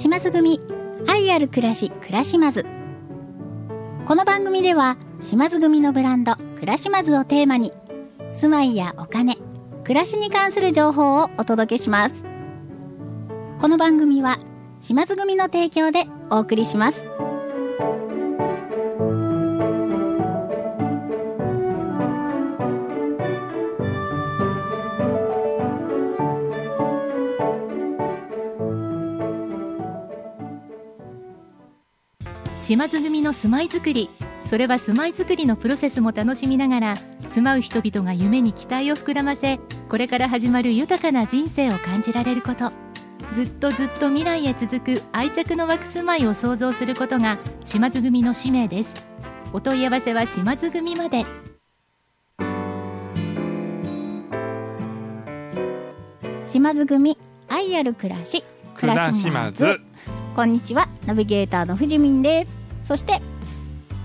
島津組愛ある暮らし暮らしまず。この番組では島津組のブランド暮らしまずをテーマに住まいやお金暮らしに関する情報をお届けします。この番組は島津組の提供でお送りします。島津組の住まいづくり。それは住まいづくりのプロセスも楽しみながら住まう人々が夢に期待を膨らませこれから始まる豊かな人生を感じられること。ずっとずっと未来へ続く愛着の湧く住まいを創造することが島津組の使命です。お問い合わせは島津組まで。島津組愛ある暮らし。暮らしまずこんにちは。ナビゲーターの藤民ですそして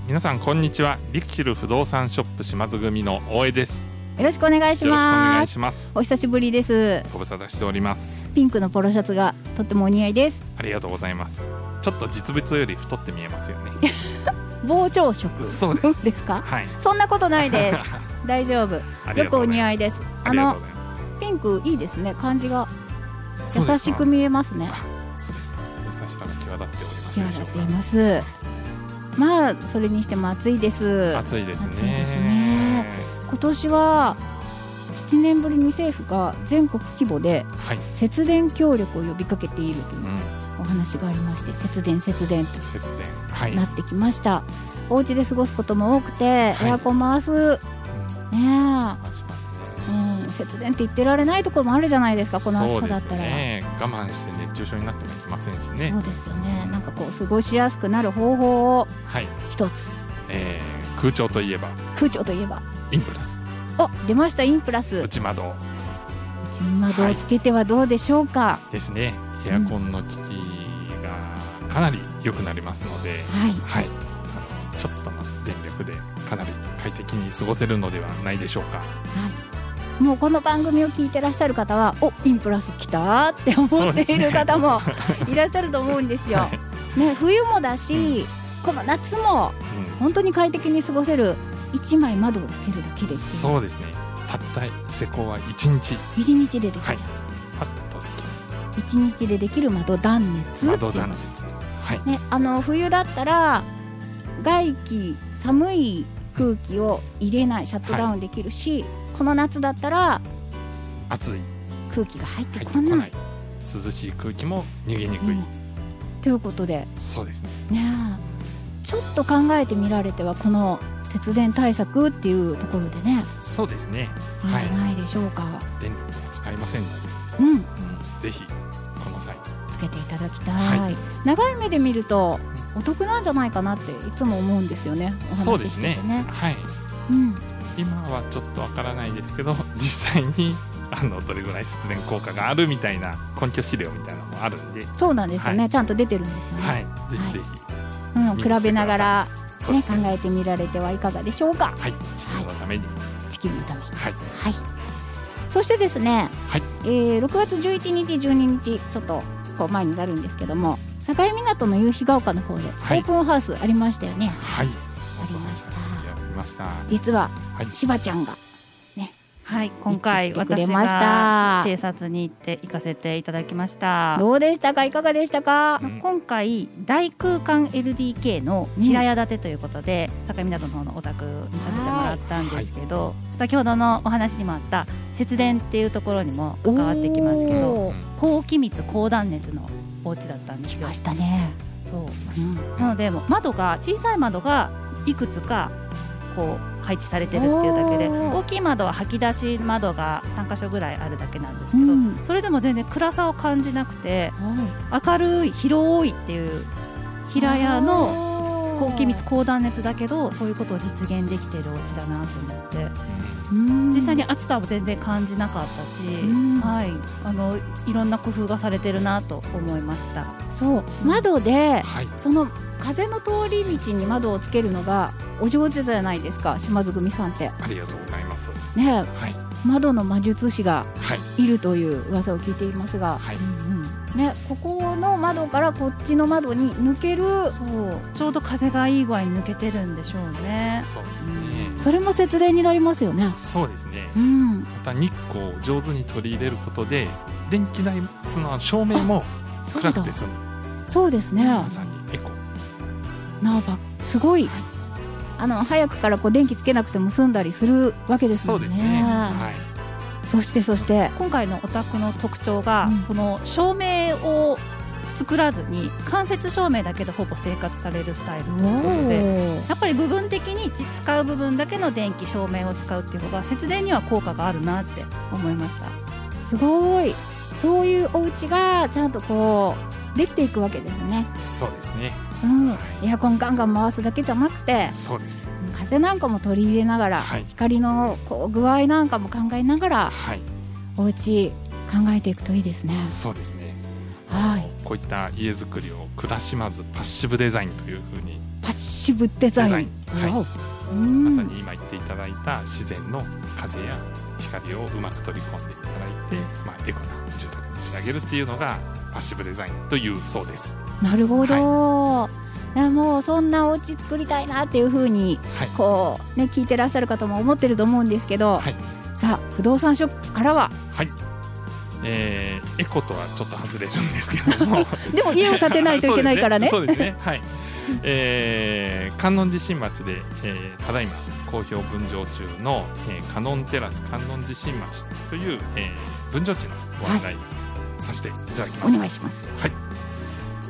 皆さんこんにちは。リクシル不動産ショップ島津組の大江です。よろしくお願いしよろしくお願ますいします。お久しぶりです。ご無沙汰しております。ピンクのポロシャツがとってもお似合いです。ありがとうございます。ちょっと実物より太って見えますよね。膨張色そうです。ですか？はい。そんなことないです。大丈夫。よくお似合いです。あのピンクいいですね。感じが。優しく見えますね。あそうですか優しさが際立っております際立っていますまあそれにしても暑いです。暑いですね。ね。今年は7年ぶりに政府が全国規模ではい、節電協力を呼びかけているといううん、お話がありまして節電節電と節電。はい、なってきました、お家で過ごすことも多くて、はい。エアコン回す。ね節電って言ってられないところもあるじゃないですかこの暑さだったら。ね。我慢して熱中症になってもいけませんしね。そうですよね。なんかこう過ごしやすくなる方法をはい、一つえー、空調といえば。空調といえば。インプラス。お出ましたインプラス。内窓。内窓をつけてはどうでしょうか。ですね。エアコンの効きがかなり良くなりますので、はい、はい、ちょっとの電力でかなり快適に過ごせるのではないでしょうか。はい、もうこの番組を聞いてらっしゃる方はおインプラス来たって思っている方もいらっしゃると思うんですよ。はい。ね冬もだし、この夏もうん。本当に快適に過ごせる一枚窓をつけるだけですよ。そうですね。たった施工は1日。一日でできちゃう、パッとでき一日でできる窓断熱る窓断熱。はい。ねあの冬だったら外気寒い空気を入れないシャットダウンできるし、この夏だったら暑い。空気が入ってこない。涼しい空気も逃げにくい、うん。ということで。そうですね。ねえちょっと考えてみられてはこの節電対策っていうところでね、そうですね。はい。ないでしょうか、電力は使いませんので、うん。うん、ぜひこの際。つけていただきたい、は長い目で見るとお得なんじゃないかなっていつも思うんですよね。おそう話しですね。しててね。はい。うん今はちょっとわからないですけど 実際にあのどれぐらい節電効果があるみたいな根拠資料みたいなのもあるんで、そうなんですよね、はちゃんと出てるんですよね、はい、ぜひぜうん、見に来てください。比べながら、ね、ねえてみられてはいかがでしょうか。ひはい。地球のために。地球のために。はい。はい。そしてですね、はい。えー6月11日12日ちょっとこう前になるんですけども境港の夕日が丘の方でオはい。ープンハウスありましたよね、はい。ありましたました。実ははい。しばちゃんがはい、今回私ました。が偵察に行って行かせていただきました。どうでしたか？いかがでしたか？うん。今回大空間 LDK の平屋建てということで、境港の方のお宅見させてもらったんですけど、先ほどのお話にもあった節電っていうところにも関わってきますけど高気密高断熱のお家だったんですよ。来ま。したね、そう。うん。なので窓が小さい窓がいくつかこう配置されてるっていうだけで大きい窓は吐き出し窓が3箇所ぐらいあるだけなんですけど、うん。それでも全然暗さを感じなくては明るい広いっていう平屋のの高気密高断熱だけどそういうことを実現できてるお家だなと思ってうん。実際に暑さも全然感じなかったし、うん。はい、あのいろんな工夫がされてるなと思いました。そう。窓ではい。その風の通り道に窓をつけるのがお上手じゃないですか島津組さんって。ありがとうございます。ねはい。窓の魔術師がはい。いるという噂を聞いていますが、はい。うんうん。ね、ここの窓からこっちの窓に抜けるそう。ちょうど風がいい具合に抜けてるんでしょうね。そうですね。それも節電になりますよね。そうですね。うん、また日光を上手に取り入れることで電気代その照明も暗くて済むそうですね。まさにエコなあばすごい。あの早くからこう電気つけなくても済んだりするわけですもね。そうんですねはいそしてそして、今回のお宅の特徴が、うんその照明を作らずに間接照明だけでほぼ生活されるスタイルということでやっぱり部分的に使う部分だけの電気照明を使うっていう方が節電には効果があるなって思いましたすごい。そういうお家がちゃんとこうできていくわけですね。そうですね。うん。は、エアコンガンガン回すだけじゃなくてそうです。風なんかも取り入れながら、はい。光のこう具合なんかも考えながらはい。お家考えていくといいですね。そうですね。はい。こういった家づくりを暮らしまずパッシブデザインというふうに。パッシブデザイン。はい。まさに今言っていただいた自然の風や光をうまく取り込んでいただいて、まあ、エコな住宅に仕上げるっていうのがパッシブデザインというそうです。なるほど。い。やもうそんなお家作りたいなっていうふうにはい、こうね聞いてらっしゃる方も思ってると思うんですけど、はい。さあ不動産ショップからは？はい。えー、エコとはちょっと外れるんですけども。でも家を建てないといけないからね。そうですね。ね。はい。えー、観音地震町で、えー、ただいま好評分譲中の、えー、観音テラス観音地震町という、えー、分譲地のご案内させていただきます、お願いします。はい。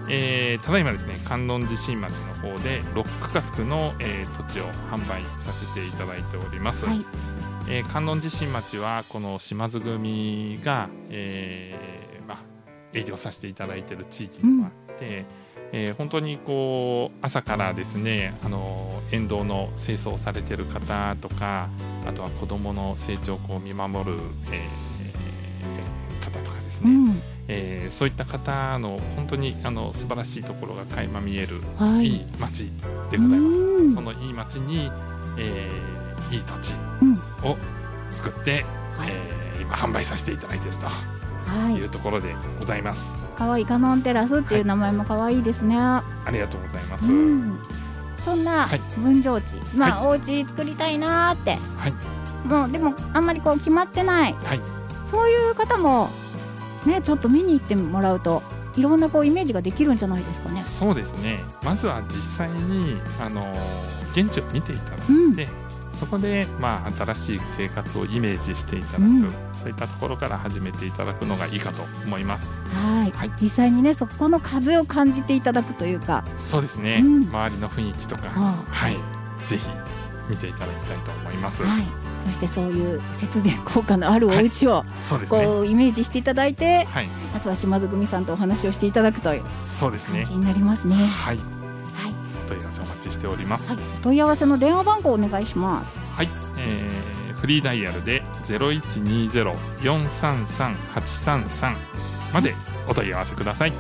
えーただいまですね、観音地震町の方で6区画の、えー土地を販売させていただいております。はい。えー観音地震町はこの島津組が、えーまあ、営業させていただいている地域でもあって、えー本当にこう朝からですねあの沿道の清掃をされている方とかあとは子どもの成長を見守る、えー。えーそういった方の本当にあの素晴らしいところが垣間見えるはいい。い町でございます。うんそのいい町に、えーいい土地うんを作って、はいえー今販売させていただいているとはいいうところでございます。可愛いカノンテラスっていう名前も可愛いですね。ありがとうございます。うん。そんなはい分譲地、まあ、お家作りたいなーって、はいもうでもあんまりこう決まってない、はいそういう方もねちょっと見に行ってもらうといろんなこうイメージができるんじゃないですかね。そうですね。まずは実際にあの現地を見ていただうんいて、そこでまあ新しい生活をイメージしていただく、うんそういったところから始めていただくのがいいかと思います。はいはい実際にねそこの風を感じていただくというか、そうですね。うん周りの雰囲気とか、はい、ぜひ見ていただきたいと思います。はい、そしてそういう節電効果のあるお家をそうですね。こうイメージしていただいて、はい、あとは島津組さんとお話をしていただくというそうですね感じ。になりますね。はい、はい、お問い合わせお待ちしております。はい、お問い合わせの電話番号をお願いします。はい、えーフリーダイヤルでゼロ一二ゼロ四三三八三三までお問い合わせください。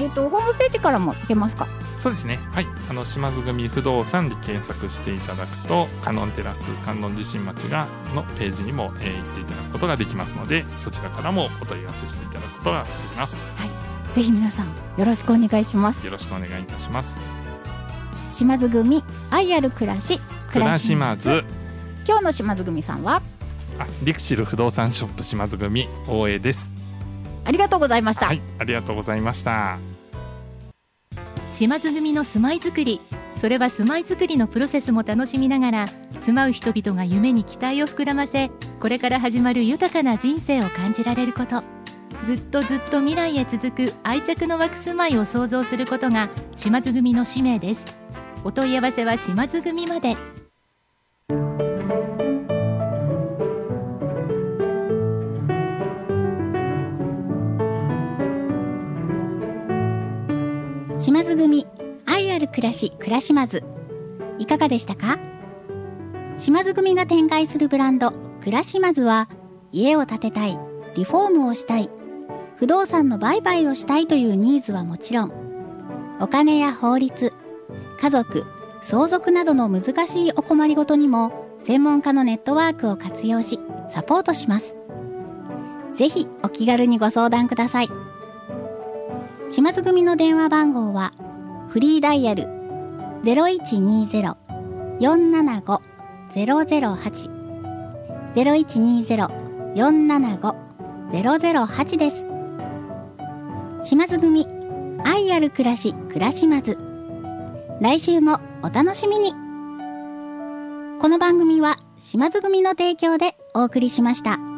えっ、とホームページからも行けますか？そうですね。はい、あの島津組不動産で検索していただくと、観音テラス観音地震町がのページにも、えー行っていただくことができますので、そちらからもお問い合わせしていただくことができます。ぜひ皆さんよろしくお願いします。よろしくお願いいたします。島津組愛ある暮らし暮らしまず、今日の島津組さんは？あ、リクシル不動産ショップ島津組大江です。ありがとうございました。はい、ありがとうございました。島津組の住まいづくり。それは住まいづくりのプロセスも楽しみながら住まう人々が夢に期待を膨らませこれから始まる豊かな人生を感じられること。ずっとずっと未来へ続く愛着の湧く住まいを想像することが島津組の使命です。お問い合わせは島津組まで。島津組愛ある暮らし暮らしまずいかがでしたか？島津組が展開するブランド暮らしまずは家を建てたいリフォームをしたい不動産の売買をしたいというニーズはもちろんお金や法律家族相続などの難しいお困りごとにも専門家のネットワークを活用しサポートします。ぜひお気軽にご相談ください。島津組の電話番号はフリーダイヤル0120-475-008 0120-475-008です。島津組愛ある暮らし暮らしまず。来週もお楽しみに。この番組は島津組の提供でお送りしました。